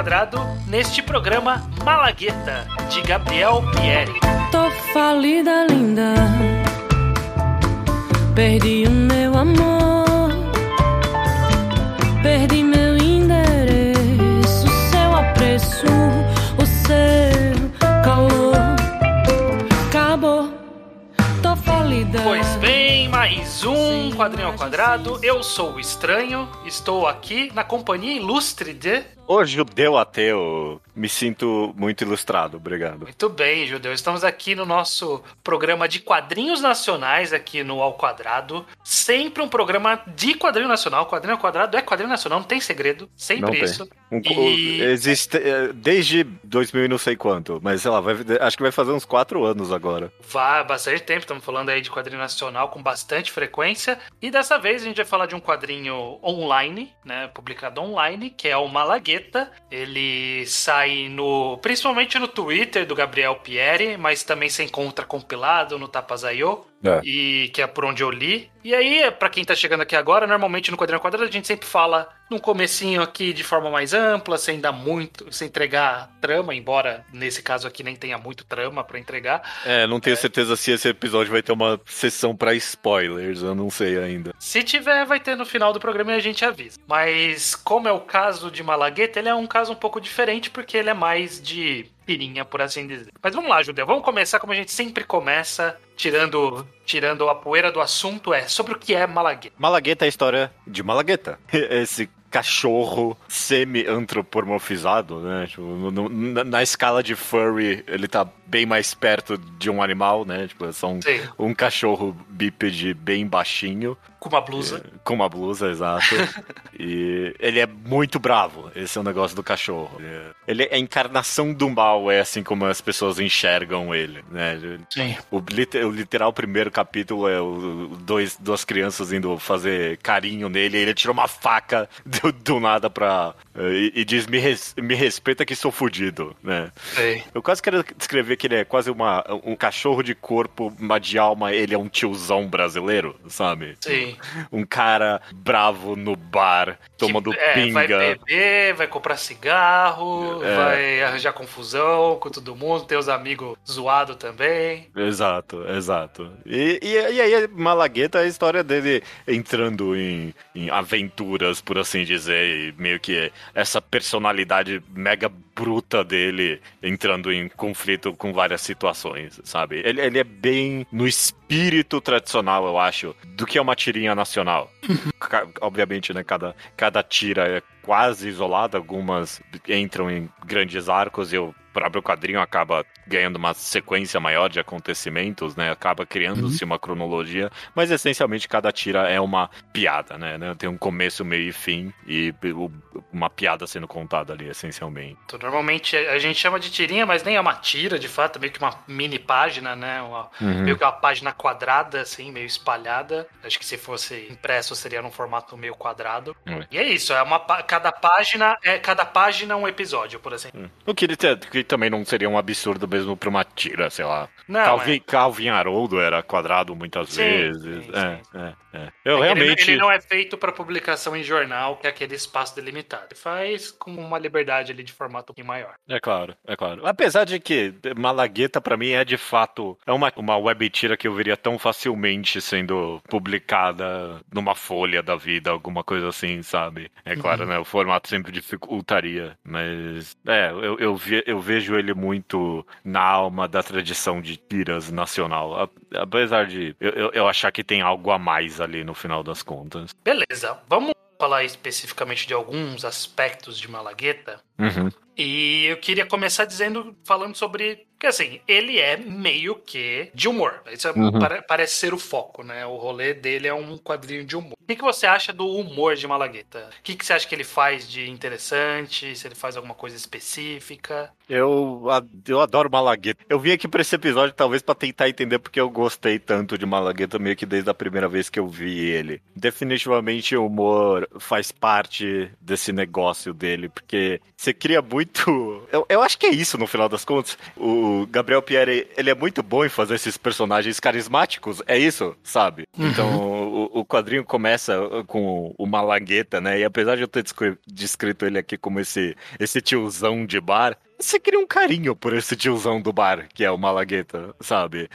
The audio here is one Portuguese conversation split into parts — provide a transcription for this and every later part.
Quadrado neste programa Malagueta, de Gabriel Pieri. Tô falida, linda. Perdi o meu amor. Perdi meu endereço, seu apreço, o seu calor. Acabou. Tô falida. Pois bem, mais um quadrinho ao quadrado. Eu sou o Estranho, estou aqui na companhia ilustre de. Ô judeu ateu, me sinto muito ilustrado, obrigado. Muito bem, Judeu. Estamos aqui no nosso programa de quadrinhos nacionais aqui no Ao Quadrado. Sempre um programa de quadrinho nacional. Quadrinho ao quadrado é quadrinho nacional, não tem segredo. Sempre Não tem. isso. Um- E- Existe é, desde 2000 e não sei quanto, mas sei lá, vai- acho que vai fazer uns 4 anos agora. Vai há bastante tempo, estamos falando aí de quadrinho nacional com bastante frequência. E dessa vez a gente vai falar de um quadrinho online, né? Publicado online, que é o Malagueta. Ele sai no. principalmente no Twitter do Gabriel Pieri, mas também se encontra compilado no Tapazayo. É. E que é por onde eu li. E aí, pra quem tá chegando aqui agora, normalmente no quadrinho quadrado a gente sempre fala num comecinho aqui de forma mais ampla, sem dar muito, sem entregar trama, embora nesse caso aqui nem tenha muito trama pra entregar. É, não tenho certeza se esse episódio vai ter uma sessão pra spoilers, eu não sei ainda. Se tiver, vai ter no final do programa e a gente avisa. Mas como é o caso de Malagueta, ele é um caso um pouco diferente porque ele é mais de por assim dizer. Mas vamos lá, Judeu, vamos começar como a gente sempre começa, tirando, tirando a poeira do assunto, é sobre o que é Malagueta. Malagueta é a história de Malagueta. Esse cachorro semi-antropomorfizado, né? Tipo, no- na, na escala de furry, ele tá bem mais perto de um animal, né? Tipo, é só um, um cachorro bípede bem baixinho, com uma blusa. com uma blusa, exato. e ele é muito bravo, esse é o negócio do cachorro. Ele é a encarnação do mal, é assim como as pessoas enxergam ele, né? Sim. O, o literal primeiro capítulo é o, dois, duas crianças indo fazer carinho nele, e ele tira uma faca do, do nada pra. eh, E, e diz: me, res- me respeita que sou fudido, né? Sim. Eu quase quero descrever que ele é quase uma, um cachorro de corpo, mas de alma, ele é um tiozão brasileiro, sabe? Sim. Um cara bravo no bar, tomando Que, é, pinga. Vai beber, vai comprar cigarro, É. vai arranjar confusão com todo mundo, ter os amigos zoados também. Exato, exato. E, e, e aí, Malagueta é a história dele entrando em, em aventuras, por assim dizer, e meio que essa personalidade mega bruta dele entrando em conflito com várias situações, sabe? Ele, ele é bem no espírito tradicional, eu acho, do que é uma tirinha nacional. Ca- Obviamente, né? Cada, cada tira é quase isolada, algumas entram em grandes arcos e o próprio quadrinho acaba ganhando uma sequência maior de acontecimentos, né? Acaba criando-se uma cronologia, mas essencialmente cada tira é uma piada, né? né? Tem um começo, meio e fim e uma piada sendo contada ali, essencialmente. Então, normalmente a gente chama de tirinha, mas nem é uma tira, de fato, é meio que uma mini página, né? Uma- Meio que uma página quadrada, assim, meio espalhada. Acho que se fosse impresso seria num formato meio quadrado. É. E é isso, é uma cada página é cada página é um episódio, por exemplo. O que, que também não seria um absurdo mesmo pra uma tira, sei lá. Não, Calvin, é. Calvin Haroldo era quadrado muitas Sim, vezes. sim, é, sim. é, é. É Eu que realmente. Ele, ele não é feito para publicação em jornal, que é aquele espaço delimitado. Ele faz com uma liberdade ali de formato um maior. É claro, é claro. Apesar de que Malagueta, pra mim, é de fato é uma, uma web tira que eu veria tão facilmente sendo publicada numa folha da vida, alguma coisa assim, sabe? É claro, né? O formato sempre dificultaria, mas é, eu, eu, ve- eu vejo ele muito na alma da tradição de tiras nacional. A- Apesar de eu, eu, eu achar que tem algo a mais ali no final das contas. Beleza, vamos falar especificamente de alguns aspectos de Malagueta. Uhum. E eu queria começar dizendo, falando sobre. Que assim, ele é meio que de humor. Isso é- Uhum. pare- parece ser o foco, né? O rolê dele é um quadrinho de humor. O que, que você acha do humor de Malagueta? O que, que você acha que ele faz de interessante? Se ele faz alguma coisa específica? Eu, eu adoro Malagueta. Eu vim aqui pra esse episódio talvez pra tentar entender porque eu gostei tanto de Malagueta meio que desde a primeira vez que eu vi ele. Definitivamente o humor faz parte desse negócio dele, porque você cria muito. Eu, eu acho que é isso no final das contas. O, o Gabriel Pierre, ele é muito bom em fazer esses personagens carismáticos, é isso, sabe? Uhum. Então, o, o quadrinho começa com o Malagueta, né? E apesar de eu ter descri- descrito ele aqui como esse, esse tiozão de bar, você cria um carinho por esse tiozão do bar, que é o Malagueta, sabe?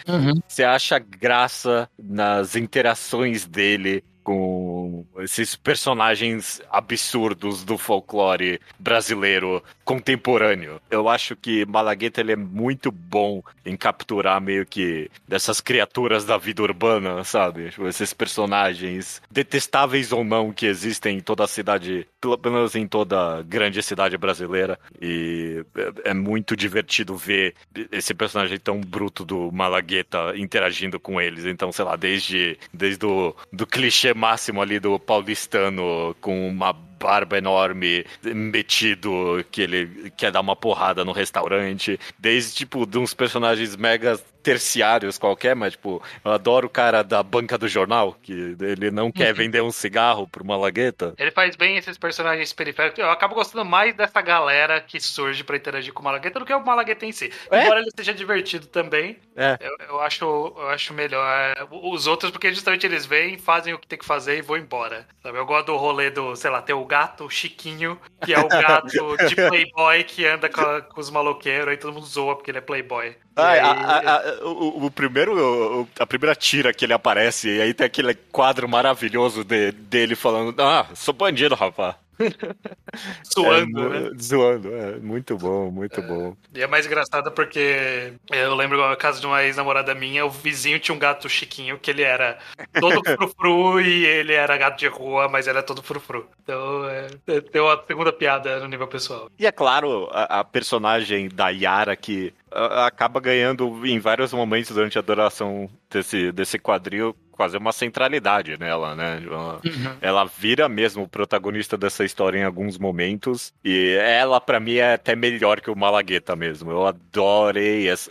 Você acha graça nas interações dele com esses personagens absurdos do folclore brasileiro contemporâneo. Eu acho que Malagueta ele é muito bom em capturar meio que dessas criaturas da vida urbana, sabe? Tipo, esses personagens detestáveis ou não que existem em toda a cidade, pelo menos em toda grande cidade brasileira. E é, é muito divertido ver esse personagem tão bruto do Malagueta interagindo com eles. Então, sei lá, desde, desde o do clichê máximo ali do paulistano com uma barba enorme, metido, que ele quer dar uma porrada no restaurante, desde, tipo, de uns personagens mega terciários qualquer, mas, tipo, eu adoro o cara da banca do jornal, que ele não quer vender um cigarro pro Malagueta. Ele faz bem esses personagens periféricos. Eu acabo gostando mais dessa galera que surge pra interagir com o Malagueta do que o Malagueta em si. É? Embora ele seja divertido também, É. eu, eu acho, eu acho melhor os outros, porque justamente eles vêm, fazem o que tem que fazer e vão embora. Sabe? Eu gosto do rolê do, sei lá, ter o gato, o Chiquinho, que é o gato de Playboy que anda com, a- com os maloqueiros, aí todo mundo zoa porque ele é Playboy. Ah, aí- a, a- a- o, o primeiro, o- a primeira tira que ele aparece, e aí tem aquele quadro maravilhoso de- dele falando: Ah, sou bandido, rapaz. zoando, é, né? Zoando, é. Muito bom, muito bom. E é mais engraçado porque eu lembro no caso de uma ex-namorada minha, o vizinho tinha um gato chiquinho que ele era todo frufru e ele era gato de rua, mas ele é todo frufru. Então, é, tem uma segunda piada no nível pessoal. E é claro, a, a personagem da Yara que acaba ganhando em vários momentos durante a duração desse, desse quadril quase uma centralidade nela, né? Ela, ela vira mesmo o protagonista dessa história em alguns momentos e ela pra mim é até melhor que o Malagueta mesmo. Eu adorei essa,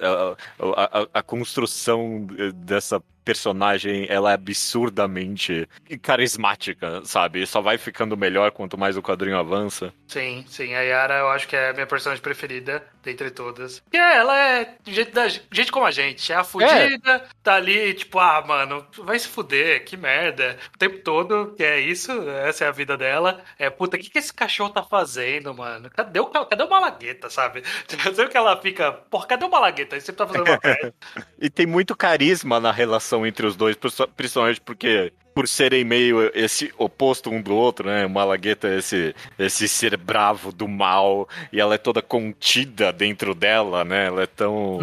a, a- a construção dessa personagem, ela é absurdamente carismática, sabe? Só vai ficando melhor quanto mais o quadrinho avança. Sim, sim. A Yara eu acho que é a minha personagem preferida dentre todas. Porque ela é gente, da, gente como a gente. É a fudida, tá ali, tipo, ah, mano, vai se fuder, que merda. O tempo todo, que é isso, essa é a vida dela. É, puta, o que, que esse cachorro tá fazendo, mano? Cadê o, cadê o Malagueta, sabe? Tipo, Sempre que ela fica, porra, cadê o Malagueta? Ele sempre tá fazendo uma. E tem muito carisma na relação entre os dois, principalmente porque por serem meio esse oposto um do outro, né? Malagueta é esse, esse ser bravo do mal e ela é toda contida dentro dela, né? Ela é tão.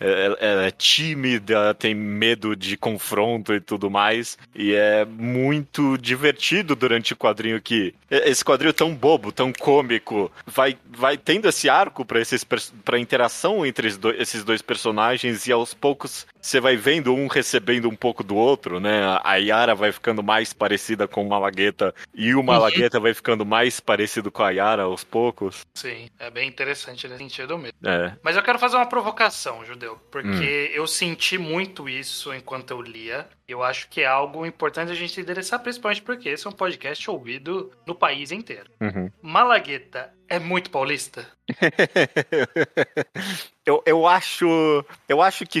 Ela, ela é tímida, tem medo de confronto e tudo mais. E é muito divertido durante o quadrinho que. Esse quadrinho tão bobo, tão cômico, vai, vai tendo esse arco para esses para interação entre esses dois, esses dois personagens e aos poucos você vai vendo um recebendo um pouco do outro, né? A Yara vai ficando mais parecida com o Malagueta e o Malagueta vai ficando mais parecido com a Yara aos poucos. Sim, é bem interessante nesse sentido mesmo. É. Mas eu quero fazer uma provocação, Judeu, porque eu senti muito isso enquanto eu lia. Eu acho que é algo importante a gente endereçar, principalmente porque esse é um podcast ouvido no país inteiro. Uhum. Malagueta é muito paulista? eu, eu acho. Eu acho que.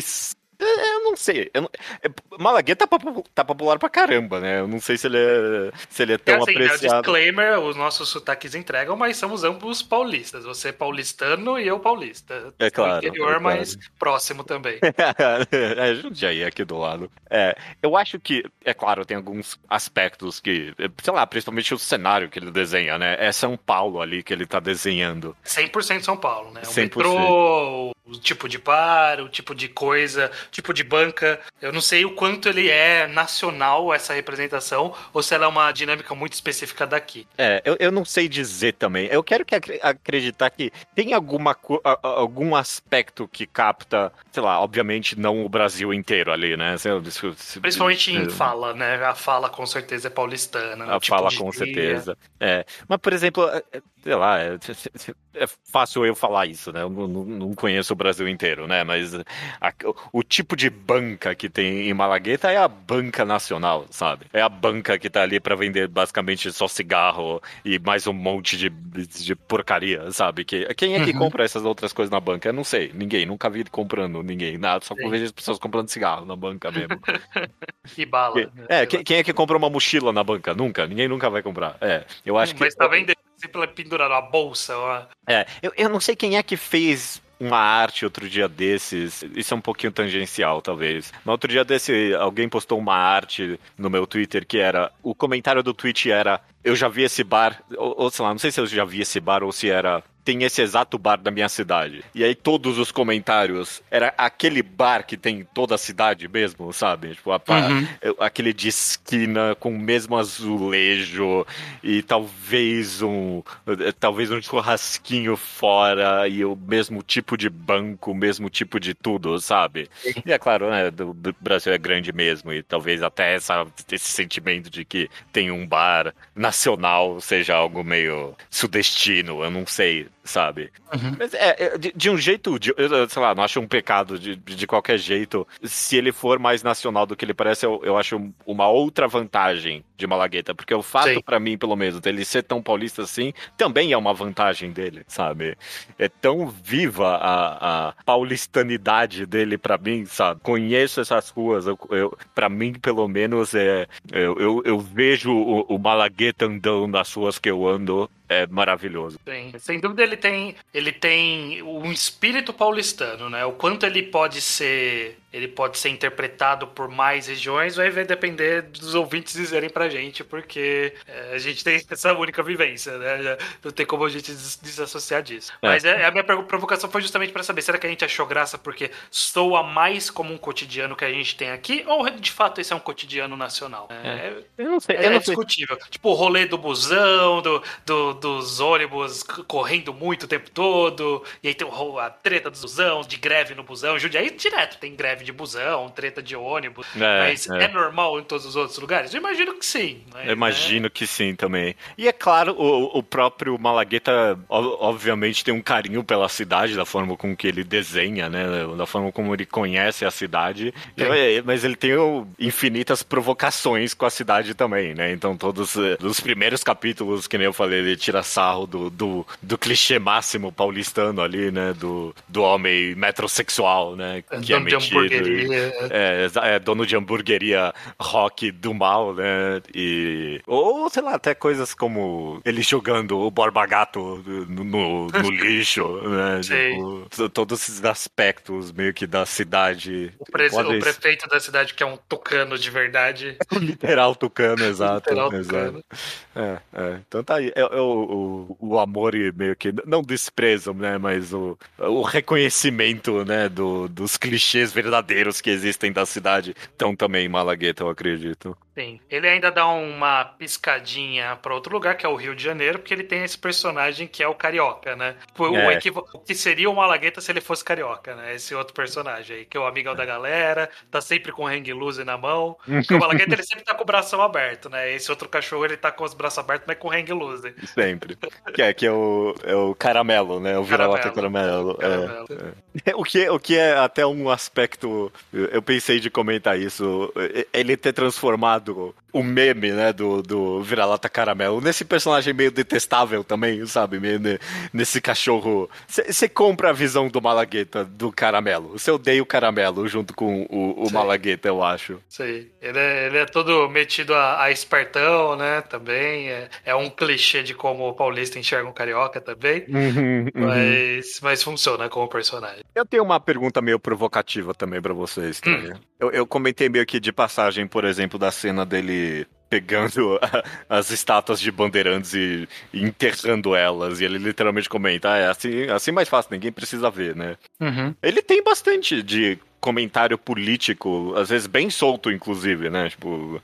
É, Eu não sei. Eu não- é, Malagueta tá, tá popular pra caramba, né? Eu não sei se ele é, se ele é É tão assim, né, o apreciado. disclaimer, os nossos sotaques entregam, mas somos ambos paulistas. Você é paulistano e eu paulista. É claro, Do interior, é claro. mas próximo também. é, Jundiaí aqui do lado. É, eu acho que, é claro, tem alguns aspectos que, sei lá, principalmente o cenário que ele desenha, né? É São Paulo ali que ele tá desenhando. 100% São Paulo, né? O 100%. metrô, o tipo de bar, o tipo de coisa, o tipo de banca. Eu não sei o quanto ele é nacional, essa representação, ou se ela é uma dinâmica muito específica daqui. É, eu, eu não sei dizer também. Eu quero que acre- acreditar que tem alguma, algum aspecto que capta, sei lá, obviamente não o Brasil inteiro ali, né? Principalmente em é, fala, né? A fala com certeza é paulistana. A tipo fala com gíria. certeza. É. Mas, por exemplo, é, é, sei lá, é, fácil eu falar isso, né? Eu não, não conheço o Brasil inteiro, né? Mas a, o tipo de banca que tem em Malagueta é a banca nacional, sabe? É a banca que tá ali para vender basicamente só cigarro e mais um monte de, de porcaria, sabe? Que, quem é que uhum. compra essas outras coisas na banca? Eu não sei. Ninguém. Nunca vi comprando ninguém. Nada. Só vejo as pessoas comprando cigarro na banca mesmo. e bala. É, quem, quem, é que compra uma mochila na banca? Nunca. Ninguém nunca vai comprar. É. Eu acho hum, que. Mas tá vendendo sempre pendurado a bolsa. Ó. É, eu, eu não sei quem é que fez uma arte outro dia desses. Isso é um pouquinho tangencial, talvez. No outro dia desse, alguém postou uma arte no meu Twitter que era. O comentário do tweet era. Eu já vi esse bar. Ou, ou sei lá, não sei se eu já vi esse bar ou se era tem esse exato bar da minha cidade. E aí todos os comentários era aquele bar que tem toda a cidade mesmo, sabe? Tipo, a, uhum. aquele de esquina com o mesmo azulejo e talvez um talvez um churrasquinho fora e o mesmo tipo de banco, o mesmo tipo de tudo, sabe? E é claro, né, o Brasil é grande mesmo e talvez até essa, esse sentimento de que tem um bar nacional seja algo meio sudestino, eu não sei sabe? Uhum. Mas é, é de, de, um jeito, de, eu, sei lá, não acho um pecado de, de qualquer jeito. Se ele for mais nacional do que ele parece, eu, eu acho uma outra vantagem de Malagueta, porque o fato, para mim, pelo menos, dele ser tão paulista assim, também é uma vantagem dele, sabe? É tão viva a, a paulistanidade dele para mim, sabe? Conheço essas ruas, eu, eu, para mim, pelo menos, é, eu, eu, eu vejo o, o Malagueta andando nas ruas que eu ando é maravilhoso. Sim, sem dúvida ele tem, ele tem um espírito paulistano, né? O quanto ele pode ser ele pode ser interpretado por mais regiões, vai depender dos ouvintes dizerem pra gente, porque é, a gente tem essa única vivência, né? Não tem como a gente desassociar disso. É. Mas é, a minha provocação foi justamente para saber, será que a gente achou graça porque soa mais como um cotidiano que a gente tem aqui, ou de fato esse é um cotidiano nacional? É, é. eu não sei. Eu não é discutível. Sei. Tipo, o rolê do busão, do, do, dos ônibus correndo muito o tempo todo, e aí tem a treta dos busão, de greve no busão, Jundiaí direto tem greve de busão, treta de ônibus. É, mas é. é. normal em todos os outros lugares? Eu imagino que sim. Mas, Eu imagino né? que sim também. E é claro, o, o próprio Malagueta, obviamente, tem um carinho pela cidade, da forma com que ele desenha, né? Da forma como ele conhece a cidade. É, mas ele tem infinitas provocações com a cidade também, né? Então, todos eh, os primeiros capítulos, que nem eu falei, ele tira sarro do, do, do clichê máximo paulistano ali, né? Do, do homem metrosexual, né? Que é metido é, é, dono de hamburgueria rock do mal, né? E. Ou, sei lá, até coisas como ele jogando o Borba Gato no, no, no lixo, né? Tipo, todos esses aspectos meio que da cidade. O, pre o, prefeito da cidade, que é um tucano de verdade. Literal tucano, exato. literal exato. Tucano. É, é. Então tá aí. É, é o, o, o amor e meio que. Não desprezo, né? Mas o, o reconhecimento, né? Do, dos clichês verdadeiros verdadeiros que existem da cidade estão também em Malagueta, eu acredito. Sim. Ele ainda dá uma piscadinha para outro lugar, que é o Rio de Janeiro, porque ele tem esse personagem que é o carioca, né? Tipo, é. O, o que seria o Malagueta se ele fosse carioca, né? Esse outro personagem aí, que é o amigão da galera, tá sempre com o hang loose na mão. Porque o Malagueta ele sempre tá com o braço aberto, né? Esse outro cachorro ele tá com os braços abertos, mas com o hang loose. Sempre. que é, que é, o, é o caramelo, né? O vira-lata caramelo. caramelo. É. É. O, que, o que é até um aspecto. Eu pensei de comentar isso. Ele ter transformado do o meme, né, do, do vira-lata caramelo. Nesse personagem meio detestável também, sabe? Meio nesse cachorro. Você compra a visão do Malagueta do caramelo. Você odeia o caramelo junto com o, o Malagueta, eu acho. Sim. Ele é, ele é todo metido a, a espertão, né? Também. É, é um clichê de como o paulista enxerga um carioca também. Uhum, uhum. Mas, mas funciona como personagem. Eu tenho uma pergunta meio provocativa também para vocês. Tá hum. Eu, eu comentei meio que de passagem, por exemplo, da cena dele pegando a, as estátuas de bandeirantes e, e, enterrando elas. E ele literalmente comenta: ah, é assim, assim mais fácil, ninguém precisa ver, né? Uhum. Ele tem bastante de comentário político, às vezes bem solto, inclusive, né? Tipo,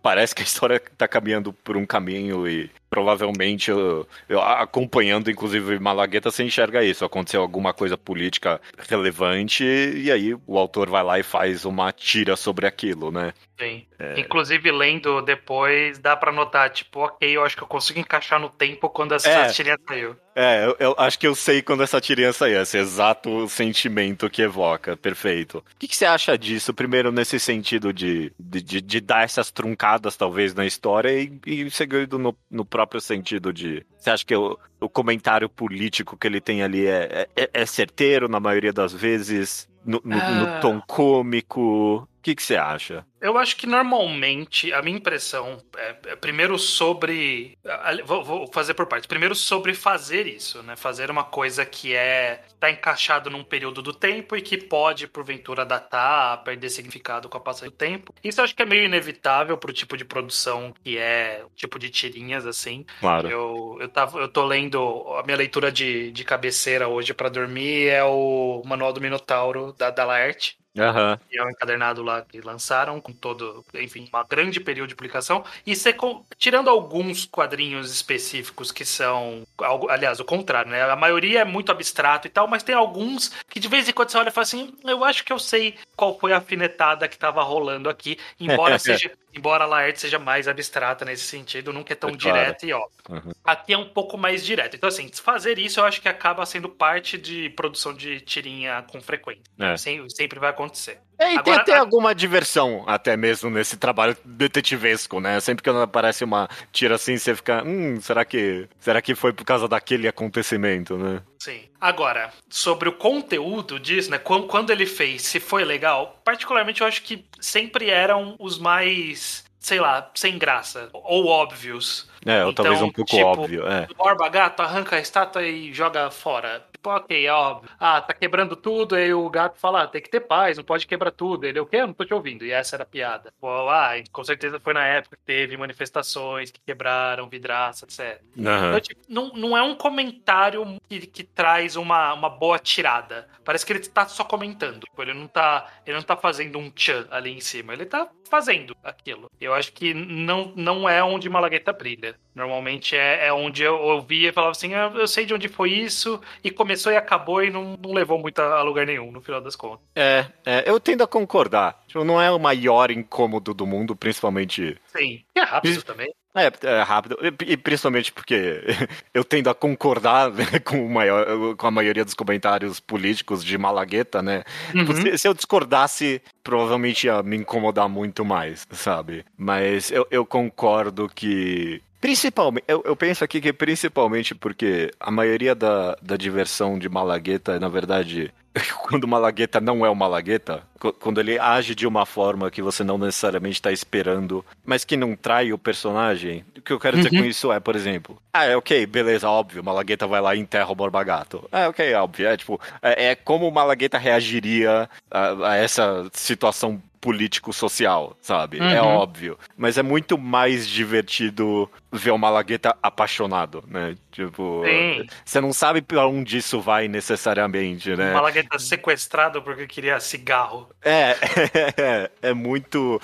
parece que a história tá caminhando por um caminho e, provavelmente, eu, eu, acompanhando, inclusive, Malagueta, você enxerga isso. Aconteceu alguma coisa política relevante e aí o autor vai lá e faz uma tira sobre aquilo, né? Sim. É... Inclusive, lendo depois, dá para notar, tipo, ok, eu acho que eu consigo encaixar no tempo quando essa é. tirinha saiu. É, eu, eu, acho que eu sei quando essa tirinha saiu, esse exato sentimento que evoca, perfeito. O que, que você acha disso, primeiro, nesse sentido de, de, de, de dar essas truncadas, talvez, na história, e, e segundo no, no próprio sentido de. Você acha que o, o comentário político que ele tem ali é, é, é certeiro na maioria das vezes? No, no, ah. no tom cômico? O que, que você acha? Eu acho que normalmente a minha impressão é, é primeiro sobre. Vou, vou, fazer por partes. Primeiro sobre fazer isso, né? Fazer uma coisa que é. tá encaixado num período do tempo e que pode, porventura, datar, perder significado com a passagem do tempo. Isso eu acho que é meio inevitável pro tipo de produção que é tipo de tirinhas, assim. Claro. Eu, eu, tava, eu tô lendo. A minha leitura de, de cabeceira hoje para dormir é o Manual do Minotauro da, da Laerte. Uhum. E é um encadernado lá que lançaram, com todo, enfim, uma grande período de publicação. E você, tirando alguns quadrinhos específicos que são, aliás, o contrário, né? A maioria é muito abstrato e tal, mas tem alguns que de vez em quando você olha e fala assim: eu acho que eu sei qual foi a afinetada que tava rolando aqui, embora seja embora a Laerte seja mais abstrata nesse sentido, nunca é tão é claro. direta e ó. Uhum. Aqui é um pouco mais direto. Então, assim, fazer isso eu acho que acaba sendo parte de produção de tirinha com frequência. É. Sempre, sempre vai acontecer. É, e Agora, tem até a... alguma diversão, até mesmo, nesse trabalho detetivesco, né? Sempre que aparece uma tira assim, você fica, hum, será que, será que foi por causa daquele acontecimento, né? Sim. Agora, sobre o conteúdo disso, né? Quando, ele fez, se foi legal, particularmente eu acho que sempre eram os mais sei lá, sem graça, ou óbvios. É, ou então, talvez um pouco tipo, óbvio, é. Borba gato arranca a estátua e joga fora. Tipo, ok, é óbvio. Ah, tá quebrando tudo, aí o gato fala, ah, tem que ter paz, não pode quebrar tudo. Ele, o quê? Eu não tô te ouvindo. E essa era a piada. Pô, ah, com certeza foi na época que teve manifestações que quebraram vidraça, etc. Uhum. Então, tipo, não, não é um comentário que, que traz uma, uma boa tirada. Parece que ele tá só comentando. Tipo, ele não tá, ele não tá fazendo um tchan ali em cima. Ele tá fazendo aquilo. Eu acho que não, não é onde Malagueta brilha. Normalmente é, é onde eu ouvia e falava assim: ah, eu sei de onde foi isso, e começou e acabou e não, não levou muito a lugar nenhum, no final das contas. É, é eu tendo a concordar. Tipo, não é o maior incômodo do mundo, principalmente. Sim, é rápido também. É, é rápido. E, principalmente porque eu tendo a concordar né, com, o maior, com a maioria dos comentários políticos de Malagueta, né? Uhum. Se, se, eu discordasse, provavelmente ia me incomodar muito mais, sabe? Mas eu, eu concordo que Principalmente, eu, eu, penso aqui que principalmente porque a maioria da, da diversão de Malagueta, na verdade, quando Malagueta não é o Malagueta, quando ele age de uma forma que você não necessariamente está esperando, mas que não trai o personagem, o que eu quero dizer uhum. com isso é, por exemplo, ah, é ok, beleza, óbvio, Malagueta vai lá e enterra o Borba Gato. É ok, óbvio, é tipo, é, é como o Malagueta reagiria a, a essa situação político-social, sabe? É uhum. É óbvio. Mas é muito mais divertido ver o Malagueta apaixonado, né? Tipo, Sim. você não sabe pra onde isso vai necessariamente, né? O Malagueta sequestrado porque queria cigarro. É, é, é muito.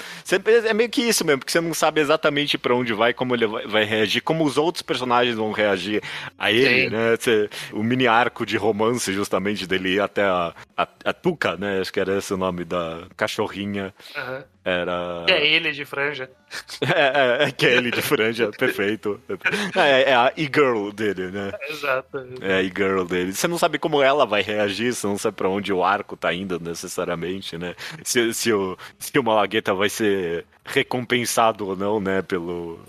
É meio que isso mesmo, porque você não sabe exatamente para onde vai, como ele vai reagir, como os outros personagens vão reagir a ele, Sim. né? Você, o mini arco de romance, justamente, dele ir até a, a, a Tuca, né? Acho que era esse o nome da cachorrinha. Uhum. Era. É ele de franja. É, é, é que é ele de franja, perfeito. É, é a e-girl dele, né? Exato. É a e-girl dele. Você não sabe como ela vai reagir, você não sabe pra onde o arco tá indo necessariamente, né? Se, se, o, se o Malagueta vai ser recompensado ou não, né? Pelo,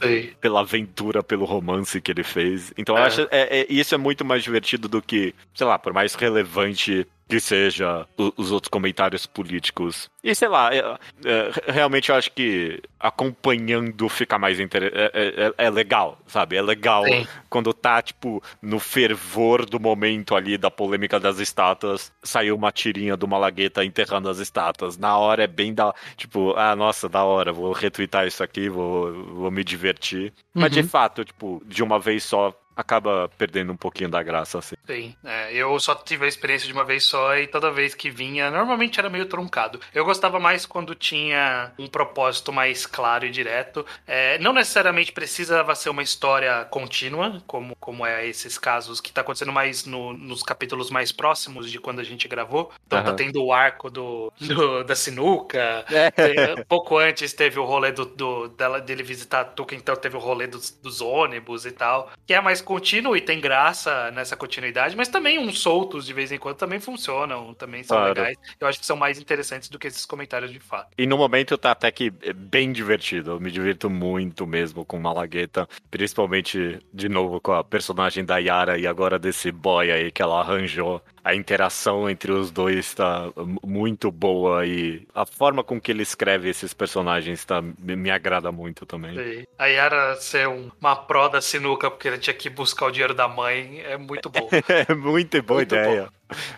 pela aventura, pelo romance que ele fez. Então, eu é. acho é, é, isso é muito mais divertido do que, sei lá, por mais relevante que seja os outros comentários políticos. E sei lá, é, é, realmente eu acho que acompanhando fica mais interessante. É, é, é, é, legal, sabe? É legal Sim. quando tá, tipo, no fervor do momento ali da polêmica das estátuas, saiu uma tirinha do Malagueta enterrando as estátuas. Na hora é bem da. Tipo, ah, nossa, da hora, vou retweetar isso aqui, vou, vou me divertir. Uhum. Mas de uhum. fato, tipo, de uma vez só acaba perdendo um pouquinho da graça, assim. Sim, é, eu só tive a experiência de uma vez só e toda vez que vinha, normalmente era meio truncado. Eu gostava mais quando tinha um propósito mais claro e direto. É, não necessariamente precisava ser uma história contínua, como, como é esses casos que tá acontecendo mais no- nos capítulos mais próximos de quando a gente gravou. Então tá Aham. tendo o arco do, do- da sinuca, É. tem- pouco antes teve o rolê do, do- dela, dele visitar a Tuca, então teve o rolê dos, dos ônibus e tal. Que é mais contínuo e tem graça nessa continuidade, mas também uns soltos de vez em quando também funcionam, também são Claro. legais. Eu acho que são mais interessantes do que esses comentários de fato. E no momento tá até que bem divertido. Eu me divirto muito mesmo com Malagueta. Principalmente, de novo, com a personagem da Yara e agora desse boy aí que ela arranjou. A interação entre os dois tá m- muito boa e a forma com que ele escreve esses personagens tá, me, agrada muito também. E a Yara ser um- uma pró da sinuca porque ele tinha que buscar o dinheiro da mãe é muito bom. É muito boa Muito ideia.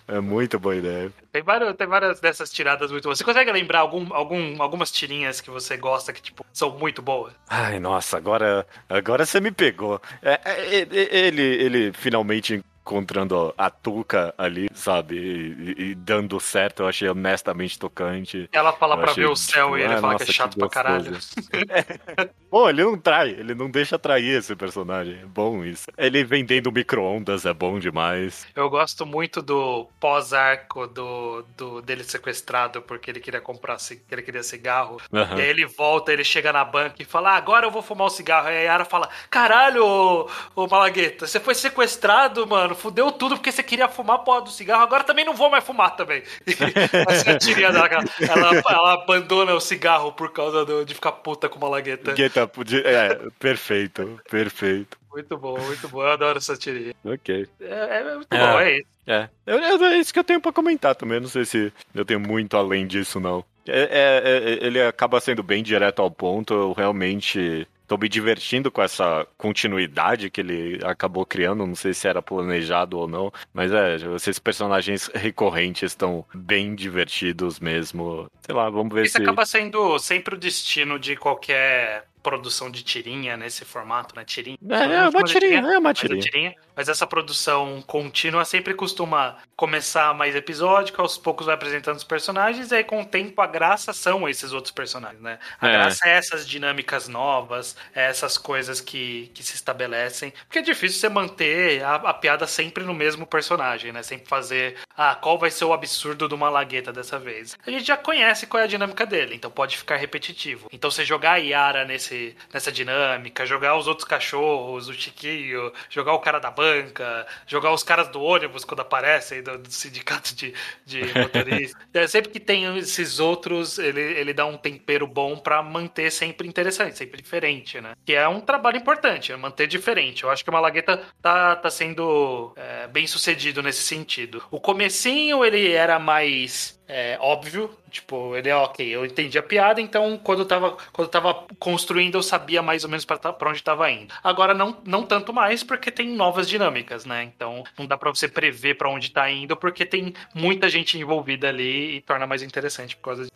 É muito boa ideia. Tem, vários, tem várias dessas tiradas muito boas. Você consegue lembrar algum, algum, algumas tirinhas que você gosta que, tipo, são muito boas? Ai, nossa, agora, agora você me pegou. É, é, é, ele, ele finalmente encontrando a Tuca ali, sabe? E, e- e dando certo, eu achei honestamente tocante. Ela fala Eu pra achei, ver o céu tipo, e ele ah, fala nossa, que é que chato pra caralho. Pô, ele não trai, ele não deixa trair esse personagem. É bom isso. Ele vendendo micro-ondas é bom demais. Eu gosto muito do pós-arco do, do, dele sequestrado porque ele queria comprar, ele queria cigarro. Aham. E aí ele volta, ele chega na banca e fala: ah, agora eu vou fumar um cigarro. Aí a Yara fala: caralho, ô, ô Malagueta, você foi sequestrado, mano. Fudeu tudo porque você queria fumar a porra do cigarro. Agora também não vou mais fumar também. É a tirinha dela. ela- Ela, ela abandona o cigarro por causa do- de ficar puta com o Malagueta. Guetta podia- É, perfeito, perfeito. Muito bom, muito bom. Eu adoro essa tirinha. Ok. É, é muito É. bom, é isso. É, eu- eu- é isso que eu tenho pra comentar também. Não sei se eu tenho muito além disso, não. É, é- é- ele acaba sendo bem direto ao ponto. Eu realmente tô me divertindo com essa continuidade que ele acabou criando. Não sei se era planejado ou não. Mas é, esses personagens recorrentes estão bem divertidos mesmo. Sei lá, vamos ver Isso se. acaba sendo sempre o destino de qualquer produção de tirinha nesse formato, né? Tirinha. É, é uma de tirinha, é uma mas é tirinha. tirinha. Mas essa produção contínua sempre costuma começar mais episódico, aos poucos vai apresentando os personagens, e aí com o tempo a graça são esses outros personagens, né? A É. graça é essas dinâmicas novas, é essas coisas que, que se estabelecem. Porque é difícil você manter a, a piada sempre no mesmo personagem, né? Sempre fazer, ah, qual vai ser o absurdo do Malagueta dessa vez? A gente já conhece qual é a dinâmica dele, então pode ficar repetitivo. Então você jogar a Yara nesse, nessa dinâmica, jogar os outros cachorros, o Chiquinho, jogar o cara da banca, jogar os caras do ônibus quando aparecem, do, do sindicato de, de motoristas. É, sempre que tem esses outros, ele, ele dá um tempero bom pra manter sempre interessante, sempre diferente, né? Que é um trabalho importante, é manter diferente. Eu acho que o Malagueta tá, tá sendo é, bem sucedido nesse sentido. O comecinho ele era mais é, óbvio, tipo, ele é ok, eu entendi a piada, então quando eu tava, quando eu tava construindo eu sabia mais ou menos pra, pra onde tava indo. Agora não, não tanto mais porque tem novas dinâmicas, né? Então não dá pra você prever pra onde tá indo porque tem muita gente envolvida ali e torna mais interessante por causa disso.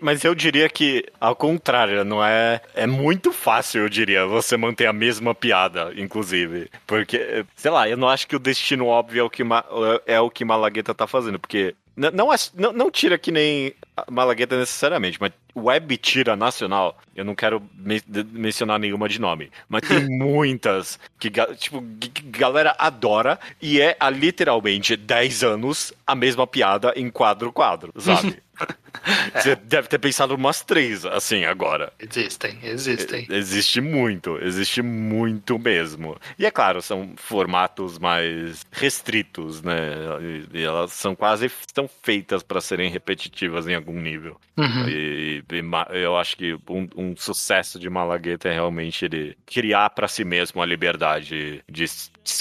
Mas eu diria que, ao contrário, não é. É muito fácil, eu diria, você manter a mesma piada, inclusive. Porque, sei lá, eu não acho que o destino óbvio é o que, é o que Malagueta tá fazendo. Porque. Não, é, não, não tira que nem Malagueta necessariamente, mas web tira nacional, eu não quero me- mencionar nenhuma de nome, mas tem muitas que, tipo, que galera adora e é há literalmente 10 anos a mesma piada em quadro quadro, sabe? Você deve ter pensado umas três, assim, agora. Existem, existem. Existe muito, existe muito mesmo. E é claro, são formatos mais restritos, né? E elas são quase estão feitas para serem repetitivas em algum nível. Uhum. E, e eu acho que um, um sucesso de Malagueta é realmente ele criar para si mesmo a liberdade de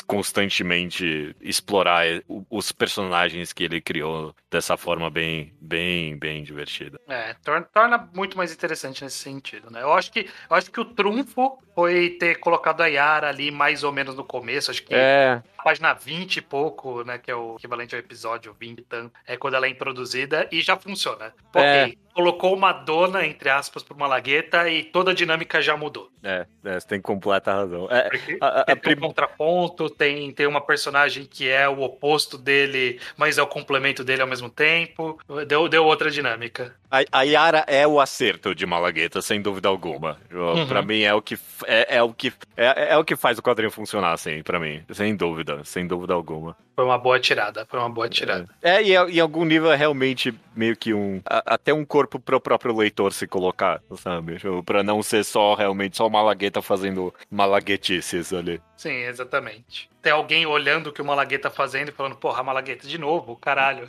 constantemente explorar os personagens que ele criou dessa forma bem, bem, bem divertida. É, torna, torna muito mais interessante nesse sentido, né? Eu acho que, eu acho que o trunfo foi ter colocado a Yara ali mais ou menos no começo. Acho que É, a página 20 e pouco, né? Que é o equivalente ao episódio 20 e tanto. É quando ela é introduzida e já funciona. É. Colocou uma dona, entre aspas, por uma lagueta e toda a dinâmica já mudou. É, é, você tem completa razão. É, a- a- a tem prim- um contraponto, tem, tem uma personagem que é o oposto dele, mas é o complemento dele ao mesmo tempo. Deu, deu outra dinâmica. A, a Yara é o acerto de Malagueta, sem dúvida alguma. Uhum. Pra mim é o que é, é o que é, é o que faz o quadrinho funcionar, assim, pra mim, sem dúvida, sem dúvida alguma. Foi uma boa tirada, foi uma boa tirada. É, e em algum nível é realmente meio que um a- até um corpo pro próprio leitor se colocar, sabe? Tipo, Pra não ser só realmente só Malagueta fazendo malaguetices ali. Sim, exatamente. Tem alguém olhando o que o Malagueta tá fazendo e falando, porra, Malagueta de novo, caralho.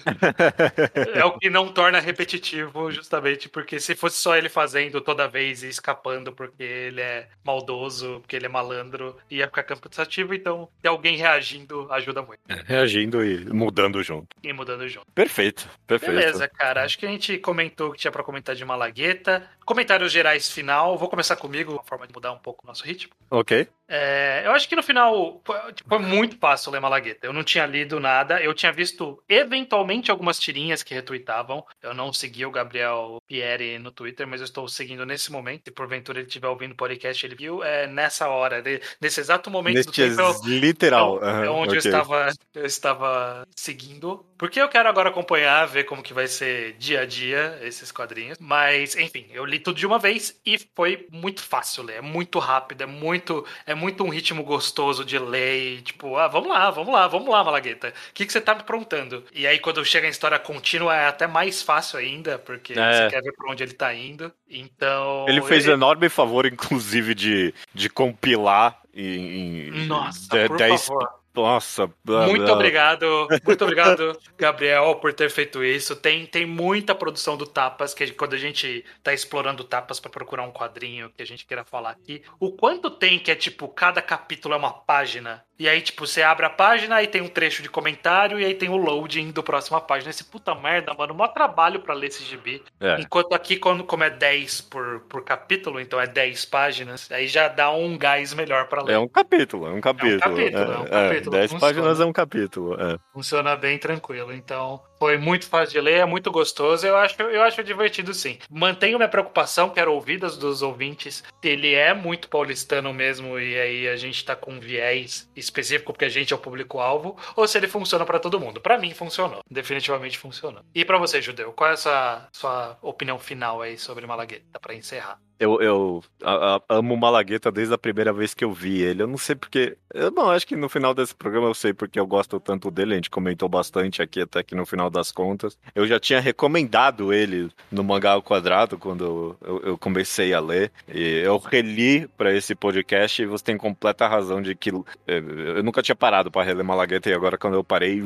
é o que não torna repetitivo, justamente porque se fosse só ele fazendo toda vez e escapando porque ele é maldoso, porque ele é malandro, ia ficar cansativo, então ter alguém reagindo ajuda muito. Reagindo e mudando junto. E mudando junto. Perfeito, perfeito. Beleza, cara. Acho que a gente comentou o que tinha pra comentar de Malagueta. Comentários gerais final. Vou começar comigo, uma forma de mudar um pouco o nosso ritmo. Ok. É, eu acho que no final foi, tipo, foi muito fácil ler Malagueta. Eu não tinha lido nada. Eu tinha visto eventualmente algumas tirinhas que retweetavam. Eu não segui o Gabriel Pierre no Twitter, mas eu estou seguindo nesse momento. Se porventura ele estiver ouvindo o podcast, ele viu. É nessa hora, de- nesse exato momento do tempo. Eu, literal. é onde eu, ok. estava, eu estava seguindo. Porque eu quero agora acompanhar, ver como que vai ser dia a dia esses quadrinhos. Mas, enfim, eu li tudo de uma vez e foi muito fácil ler. É muito rápido, é muito, é muito um ritmo gostoso de ler. E, tipo, ah, vamos lá, vamos lá, vamos lá, Malagueta. O que, que você tá me aprontando? E aí, quando chega em história contínua, é até mais fácil ainda, porque É. você quer ver pra onde ele tá indo. Então. Ele fez o enorme favor, inclusive, de, de compilar em, em Nossa, de- por dez- favor. Nossa, Muito obrigado, muito obrigado, Gabriel, por ter feito isso. Tem, tem muita produção do Tapas, que quando a gente tá explorando Tapas pra procurar um quadrinho que a gente queira falar aqui, o quanto tem que é tipo, cada capítulo é uma página, e aí tipo, você abre a página, aí tem um trecho de comentário, e aí tem o loading do próxima página. Esse puta merda, mano, maior trabalho pra ler esse gibi. É. Enquanto aqui, quando, como é 10 por, por capítulo, então é 10 páginas, aí já dá um gás melhor pra ler. É um capítulo, é um capítulo. capítulo, é um capítulo, dez funciona. páginas é um capítulo. é. Funciona bem tranquilo. Então, foi muito fácil de ler, é muito gostoso. Eu acho, eu acho divertido sim. Mantenho minha preocupação, quero ouvir das dos ouvintes. Ele é muito paulistano mesmo, e aí a gente tá com viés específico, porque a gente é o público-alvo, ou se ele funciona pra todo mundo. Pra mim, funcionou. Definitivamente funcionou. E pra você, Judeu, qual é a sua, sua opinião final aí sobre Malagueta, pra encerrar? Eu, eu a- a- amo o Malagueta desde a primeira vez que eu vi ele. Eu não sei porque. Eu não acho que no final desse programa eu sei porque eu gosto tanto dele. A gente comentou bastante aqui, até que no final das contas. Eu já tinha recomendado ele no Mangá ao Quadrado quando eu, eu comecei a ler. E eu reli para esse podcast e você tem completa razão de que eh, eu nunca tinha parado para reler Malagueta e agora quando eu parei,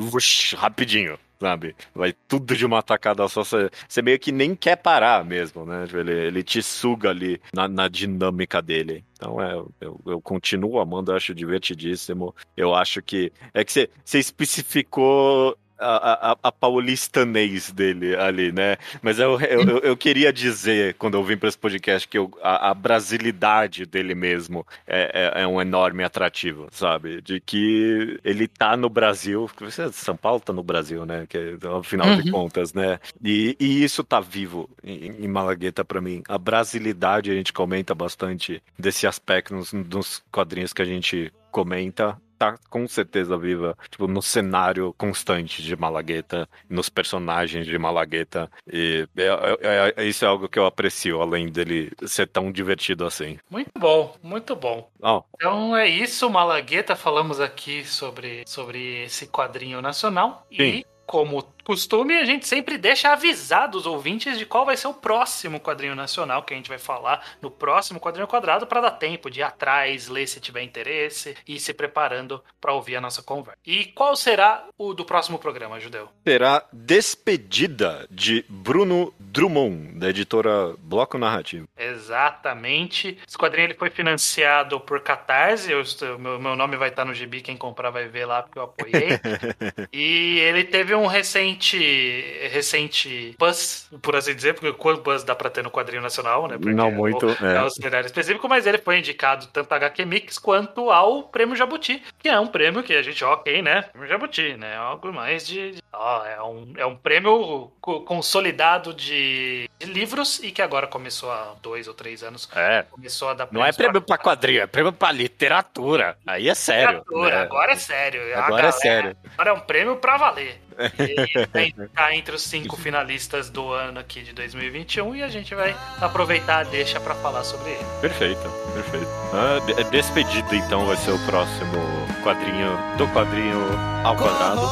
rapidinho. Sabe? Vai tudo de uma tacada só. Você meio que nem quer parar mesmo, né? Tipo, Ele, ele te suga ali na, na dinâmica dele. Então é, eu, eu continuo amando, eu acho divertidíssimo. Eu acho que. É que você especificou. A, a, a paulistanês dele ali, né? Mas eu, eu, eu- queria dizer, quando eu vim para esse podcast, que eu- a, a brasilidade dele mesmo é, é, é um enorme atrativo, sabe? De que ele tá no Brasil, você- São Paulo tá no Brasil, né? Que, afinal de Uhum. contas, né? E, e isso tá vivo em, em Malagueta para mim. A brasilidade, a gente comenta bastante desse aspecto nos, nos quadrinhos que a gente comenta. Tá com certeza viva, tipo, no cenário constante de Malagueta, nos personagens de Malagueta. E é- é- é- isso é algo que eu aprecio, além dele ser tão divertido assim. Muito bom, muito bom. Ó, Então é isso, Malagueta. Falamos aqui sobre, sobre esse quadrinho nacional. Sim. E, como costume, a gente sempre deixa avisado os ouvintes de qual vai ser o próximo quadrinho nacional que a gente vai falar no próximo quadrinho quadrado para dar tempo de ir atrás, ler se tiver interesse e ir se preparando para ouvir a nossa conversa. E qual será o do próximo programa, Judeu? será Despedida de Bruno Drummond, da editora Bloco Narrativo. Exatamente. Esse quadrinho ele foi financiado por Catarse. Eu meu, meu nome vai estar no gibi, quem comprar vai ver lá porque eu apoiei. e ele teve um recém recente recente buzz, por assim dizer, porque quanto buzz dá pra ter no quadrinho nacional, né? Porque Não muito, É, é. é o cenário específico, mas ele foi indicado tanto a HQ Mix quanto ao Prêmio Jabuti, que é um prêmio que a gente, ok, né? Prêmio Jabuti, né? Algo mais de. de- ó, é, um, é um prêmio co- consolidado de livros e que agora começou há dois ou três anos. É. Começou a dar Não é prêmio pra quadrinho, é prêmio pra literatura. Aí é sério. literatura. né? Agora é sério. A Agora é galera- sério. Agora é um prêmio pra valer. E tem- tá entre os cinco finalistas do ano aqui de 2021 e a gente vai aproveitar a deixa pra falar sobre ele. Perfeito, perfeito. Ah, de- despedida, então, vai ser o próximo quadrinho do quadrinho ao quadrado.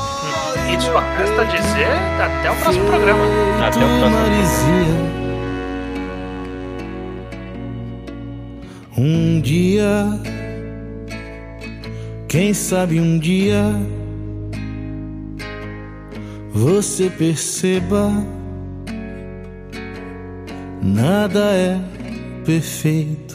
E só resta dizer até o próximo programa. Até o próximo. Marizia. Um dia, quem sabe um dia você perceba nada é perfeito.